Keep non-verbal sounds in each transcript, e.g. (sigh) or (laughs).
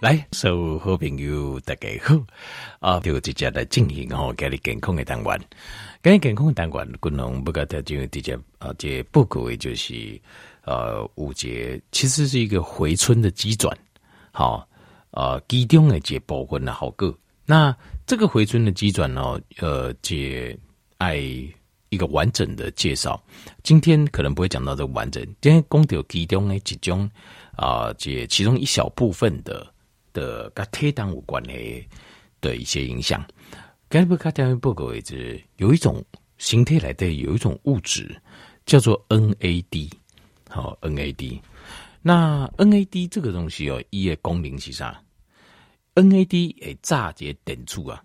来，所有好朋友大家好啊！就直接来进行吼，家里健康的单元，家里健康的单元，可能不该太就直接啊，这报告的就是呃，五节其实是一个回春的机转，好啊，其中的这部分的好个。那这个回春的机转呢，呃，这爱一个完整的介绍。今天可能不会讲到这个完整，今天讲到其中的几种啊，这其中一小部分的。的跟铁当有关系的一些影响，该不该调报告为止？有一种形态来的，有一种物质叫做 NAD，好 NAD。那 NAD 这个东西哦，伊的功能是啥？NAD 诶，炸这点住啊，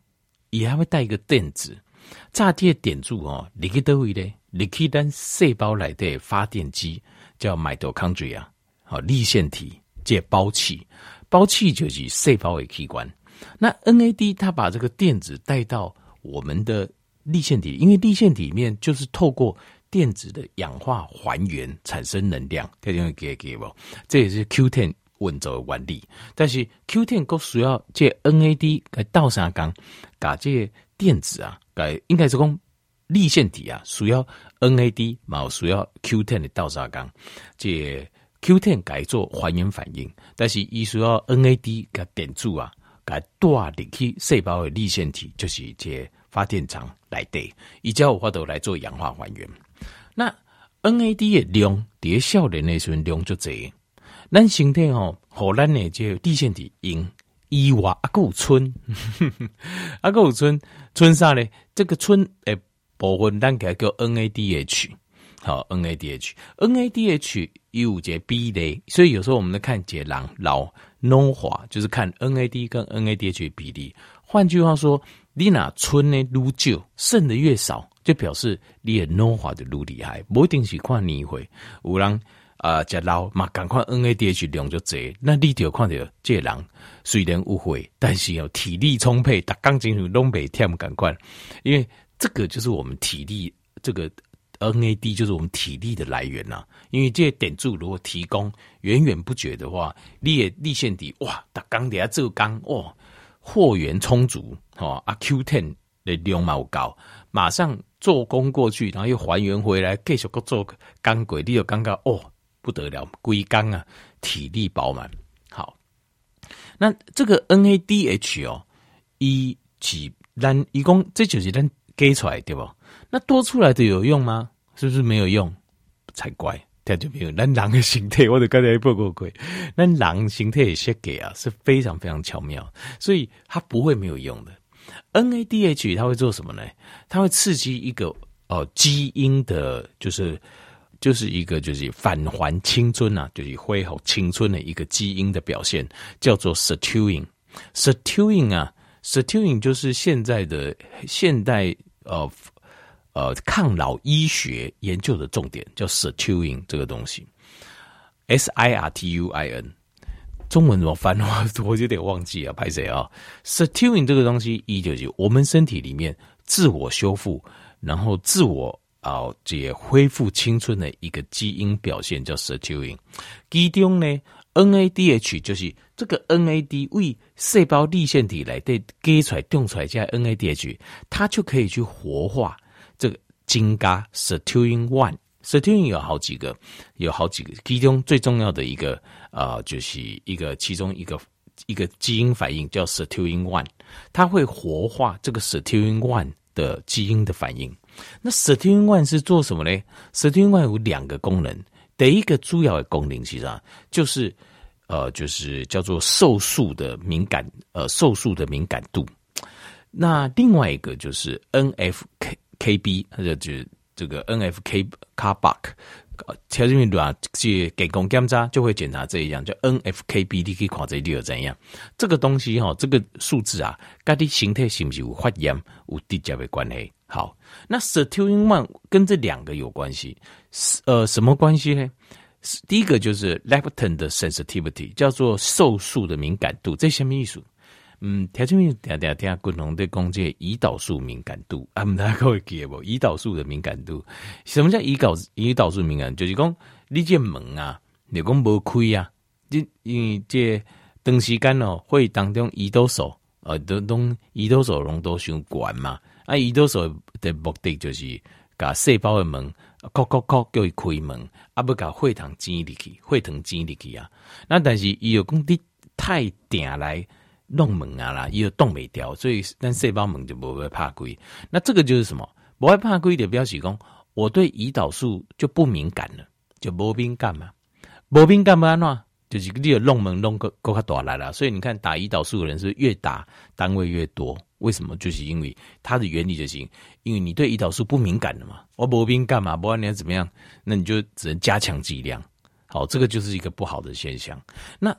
也还会带一个电子，炸这点住哦，你去倒位咧？你去咱细胞来的发电机叫 mitochondria 好，粒线体借胞器。胞器就是细胞的器官，那 NAD 它把这个电子带到我们的粒线体，因为粒线体里面就是透过电子的氧化还原产生能量，这样给给不？这也是 Q10 稳走的原理。但是 Q10 都需要借 NAD 来倒三缸，把这电子啊，该应该是讲粒线体啊，需要 NAD 嘛，需要 Q10 的倒三缸，这。Q10 改做还原反应，但是伊需要 NAD 给点住啊，给带入去细胞的粒线体，就是这发电厂来对，伊才有法度来做氧化还原。那 NAD 的量，在少年的时候量就侪，咱身体吼，互咱的这粒线体用以外啊，还有剩，啊，(laughs) 还有剩，剩啥咧？这个村诶部分，咱给叫 NADH。好，NADH，NADH 有这比例，所以有时候我们在看解狼老老化，就是看 NAD 跟 NADH 比例。换句话说，你那春呢愈少，剩的越少，就表示你的老化就愈厉害。不一定是看年岁，有人啊，食、老嘛，赶快 NADH 量就侪。那你就看到这人虽然有岁，但是有体力充沛，打钢筋是东北天赶快，因为这个就是我们体力这个。NAD 就是我们体力的来源呐、啊，因为这些点数如果提供源源不绝的话，粒粒线底哇，打钢底下做钢哇，货源充足哦，啊 Q10 的量嘛高，马上做工过去，然后又还原回来，继续个做钢轨，你就感觉哦不得了，硅钢啊，体力饱满。好，那这个 NADH 哦，一起咱一共这就是咱给出来对不？那多出来的有用吗？是不是没有用？才怪，这样就没有。那狼的形态，我的刚才报过鬼。那狼形态也写给啊，是非常非常巧妙，所以它不会没有用的。NADH 它会做什么呢？它会刺激一个哦、呃、基因的，就是就是一个就是返还青春啊，就是恢复青春的一个基因的表现，叫做 sirtuin。sirtuin 啊，sirtuin 就是现在的现代呃。呃，抗老医学研究的重点叫 sirtuin 这个东西，S I R T U I N，中文怎么翻？我我有点忘记啊，拍谁啊？sirtuin 这个东西，一就是我们身体里面自我修复，然后自我啊，这恢复青春的一个基因表现叫 sirtuin。其中呢，NADH 就是这个 NAD 为细胞粒线体来对给出来、动出来加 NADH，它就可以去活化。金嘎 sirtuin one，sirtuin 有好几个，有好几个，其中最重要的一个啊、呃，就是一个其中一个一个基因反应叫 sirtuin one，它会活化这个 sirtuin one 的基因的反应。那 sirtuin one 是做什么呢？sirtuin one 有两个功能，第一个主要的功能其实啊，就是呃，就是叫做瘦素的敏感，呃，瘦素的敏感度。那另外一个就是 NFK。KB，或者就这个 NFK Carbach，条件面对啊，去给工检查就会检查这一样，叫 NFKB，你可以看这里有怎样？这个东西哈，这个数字啊，跟你形态是不是有发炎有直接的关系？好，那 sirtuin one 跟这两个有关系，呃，什么关系呢？第一个就是 leptin 的 sensitivity，叫做瘦素的敏感度，这什么意思？嗯，条件面听听听，共同的讲这胰岛素敏感度，啊，唔大家会记不？胰岛素的敏感度，什么叫胰岛胰岛素敏感？就是讲你这门啊，你讲无开啊，你因为这长时间哦，会当中胰岛素，呃，都拢胰岛素浓度伤悬嘛。啊，胰岛素的目的就是把细胞的门，叩叩叩叫伊开门，啊，不把血糖挤入去，血糖挤入去啊。那但是伊有讲你太定来弄门啊啦，伊又动未掉，所以咱细胞门就不会怕开。那这个就是什么？不会怕开的表示讲，我对胰岛素就不敏感了，就无敏感嘛，无敏感嘛，喏。就是你的弄门弄个够卡大来了，所以你看打胰岛素的人是越打单位越多，为什么？就是因为它的原理就行，因为你对胰岛素不敏感了嘛，我不敏感嘛，不管你要怎么样，那你就只能加强剂量。好，这个就是一个不好的现象。那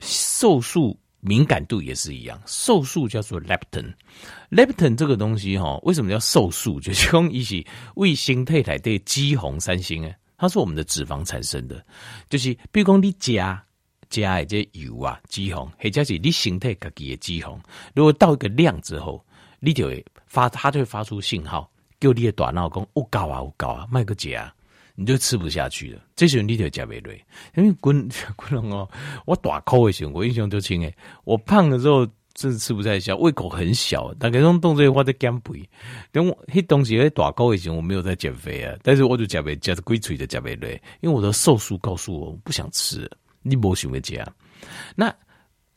瘦素敏感度也是一样，瘦素叫做 leptin，leptin 这个东西哈，为什么叫瘦素？就是讲一起为形态来对肌红三星诶，它是我们的脂肪产生的，就是比如讲你加。加的这油啊，脂肪，或者是你身体自己的脂肪，如果到一个量之后，你就会发，它就会发出信号，叫你的大脑讲，我高啊，我高啊，卖个加，你就吃不下去了。这时候你就加袂落，因为滚滚龙哦，我大口的时候，我印象就清诶，我胖的时候真是吃不太下，胃口很小，大概这种动作我在减肥，等我迄东西大口的时候，我没有在减肥啊，但是我就加袂加的龟嘴的加袂落，因为我的瘦素告诉我，我不想吃。你没想要加，那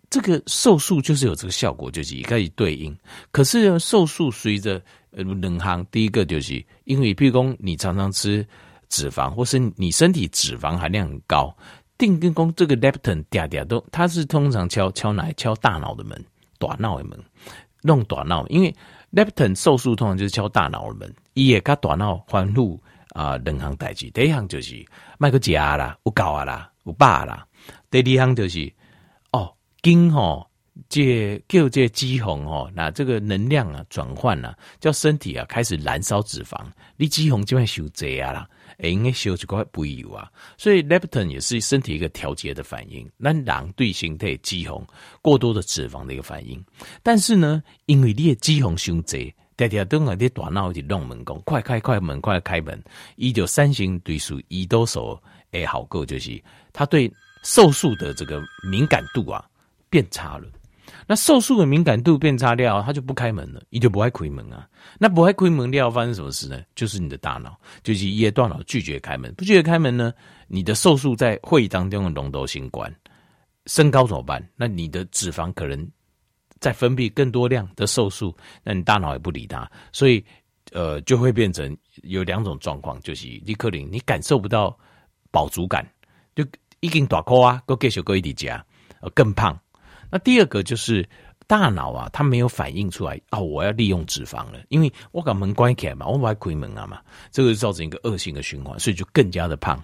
这个瘦素就是有这个效果，就是可以对应。可是，瘦素随着呃两项，第一个就是因为，譬如说你常常吃脂肪，或是你身体脂肪含量很高，定跟功这个 leptin 嗲嗲都，它是通常敲敲哪敲大脑的门，大脑的门，弄大脑，因为 leptin 瘦素通常就是敲大脑的门，伊也甲大脑环路啊两行代志，第一行就是卖个加啦，有高啊啦，有饱啦。第二行就是哦，筋吼，这叫这肌红吼，那这个能量啊转换啊，叫身体啊开始燃烧脂肪，你肌红就会收这啊啦，哎，应该收这块不油啊，所以 leptin 也是身体一个调节的反应，那人对身体肌红过多的脂肪的一个反应，但是呢，因为你的肌红收这，大家都啊，你大脑就弄门讲，快开快门，快开门，伊就三型对数胰岛素诶好过就是他对。瘦素的这个敏感度啊变差了，那瘦素的敏感度变差掉，它就不开门了，你就不爱开门啊。那不爱开门掉，发生什么事呢？就是你的大脑，就是一些大脑拒绝开门，不拒绝开门呢，你的瘦素在会议当中的浓度升高，升高怎么办？那你的脂肪可能再分泌更多量的瘦素，那你大脑也不理它，所以呃就会变成有两种状况，就是立刻令你感受不到饱足感，就。已经大口啊，够继续够一点加，呃，更胖。那第二个就是大脑啊，它没有反应出来啊，我要利用脂肪了，因为我把门关起来嘛，我把它开门啊嘛，这个造成一个恶性的循环，所以就更加的胖。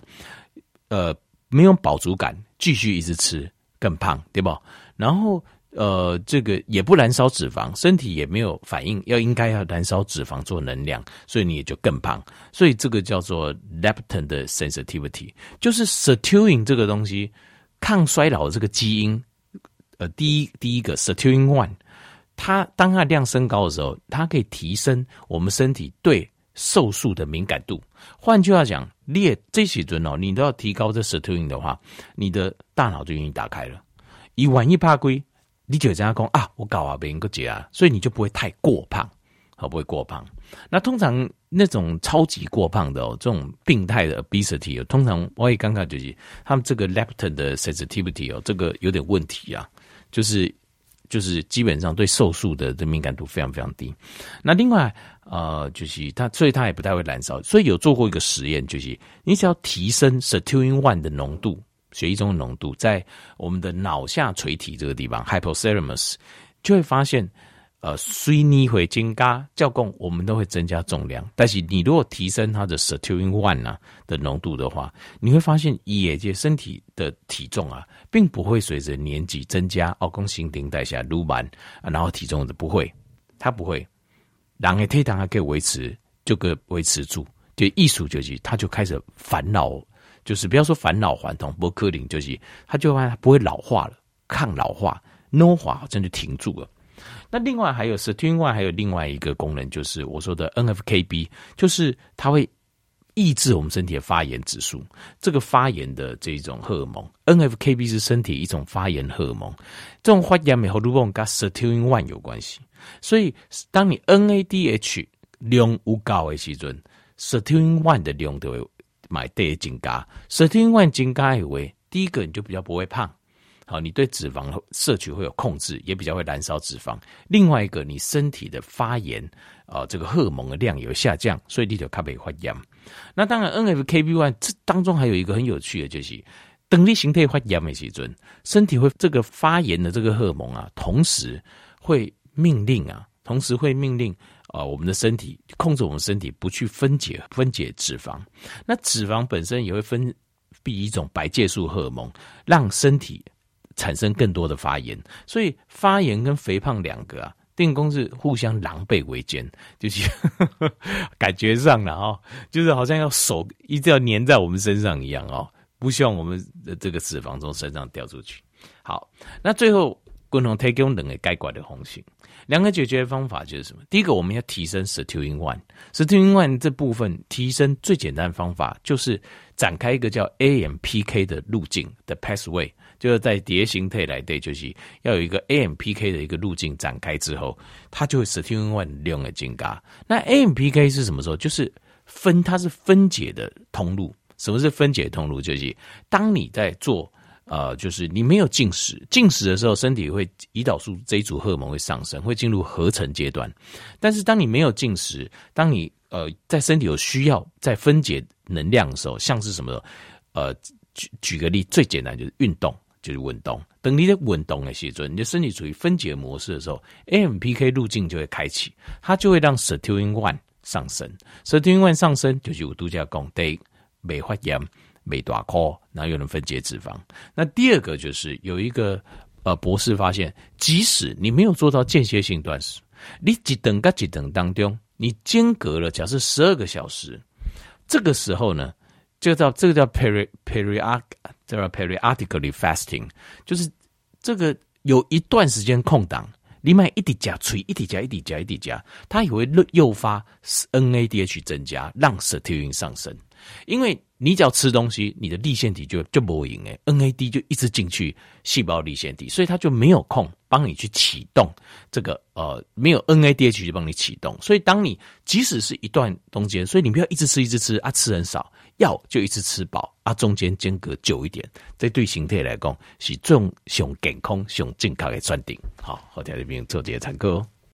呃，没有饱足感，继续一直吃，更胖，对不？然后。呃，这个也不燃烧脂肪，身体也没有反应，要应该要燃烧脂肪做能量，所以你也就更胖。所以这个叫做 leptin 的 sensitivity，就是 sirtuin 这个东西抗衰老的这个基因。呃，第一第一个 sirtuin one，它当它量升高的时候，它可以提升我们身体对瘦素的敏感度。换句话讲，列这几樽哦，你都要提高这 sirtuin 的话，你的大脑就已经打开了。以万一怕龟。你就这样讲啊，我搞啊，别人个节啊，所以你就不会太过胖，好，不会过胖。那通常那种超级过胖的哦，这种病态的 obesity 哦，通常我也刚刚就是他们这个 leptin 的 sensitivity 哦，这个有点问题啊，就是就是基本上对瘦素的的敏感度非常非常低。那另外呃，就是它，所以它也不太会燃烧。所以有做过一个实验，就是你只要提升 sirtuin one 的浓度。血液中的浓度在我们的脑下垂体这个地方 hypothalamus 就会发现，呃，虽你会增加教供，我们都会增加重量。但是你如果提升它的 sirtuin one 啊的浓度的话，你会发现也就身体的体重啊，并不会随着年纪增加，哦，供新陈代谢鲁慢，然后体重的不会，它不会，人的体重还可以维持，就可以维持住，就艺术就是，它就开始烦恼。就是不要说返老还童，不克林就是他就怕他不会老化了，抗老化，no 化真的停住了。那另外还有是另外还有另外一个功能，就是我说的 NFKB，就是它会抑制我们身体的发炎指数。这个发炎的这种荷尔蒙，NFKB 是身体一种发炎荷尔蒙。这种发炎美和卢旺跟 sirtuin one 有关系。所以，当你 NADH 量有高的时阵，sirtuin one 的量就会买对增加。sirtuin one 增加以为，第一个你就比较不会胖。好，你对脂肪摄取会有控制，也比较会燃烧脂肪。另外一个，你身体的发炎啊、呃，这个荷尔蒙的量也会下降，所以你就较袂发炎。那当然，N F K B one，这当中还有一个很有趣的，就是等你形态发炎的时阵，身体会这个发炎的这个荷尔蒙啊，同时会命令啊，同时会命令啊、我们的身体控制我们身体不去分解分解脂肪。那脂肪本身也会分泌一种白介素荷尔蒙，让身体。产生更多的发炎，所以发炎跟肥胖两个啊，电工是互相狼狈为奸，就是 (laughs) 感觉上了哦，就是好像要手一直要粘在我们身上一样哦，不希望我们的这个脂肪从身上掉出去。好，那最后共同提供两个解决的方式，两个解决方法就是什么？第一个，我们要提升 sirtuin one，sirtuin one 这部分提升最简单的方法就是展开一个叫 AMPK 的路径的 pathway。就是在蝶形态来对，就是要有一个 AMPK 的一个路径展开之后，它就会 sirtuin one 量的增加。那 AMPK 是什么时候？就是分，它是分解的通路。什么是分解通路？就是当你在做呃，就是你没有进食，进食的时候，身体会胰岛素这一组荷尔蒙会上升，会进入合成阶段。但是当你没有进食，当你呃在身体有需要在分解能量的时候，像是什么？呃，举举个例，最简单就是运动。就是运动，等你的运动的时候，你的身体处于分解模式的时候，AMPK 路径就会开启，它就会让 sirtuin one 上升，sirtuin one 上升就是有度假功，对，没发炎，没大块，然后又能分解脂肪。那第二个就是有一个呃博士发现，即使你没有做到间歇性断食，你一顿跟一顿当中，你间隔了假设十二个小时，这个时候呢，就叫这个叫 peri period。这叫 periodically fasting，就是这个有一段时间空档，你买一滴加吹，一滴加一滴加一滴加，它也会诱发 NADH 增加，让 sirtuin 上升。因为你只要吃东西，你的粒线体就就不会赢诶，NAD 就一直进去细胞粒线体，所以它就没有空帮你去启动这个呃，没有 NADH 去帮你启动。所以当你即使是一段中间，所以你不要一直吃一直吃啊，吃很少。药就一直吃饱啊，中间间隔久一点，这对形态来讲是最上健康、上健康的选择。好，好，在这边做这个参考。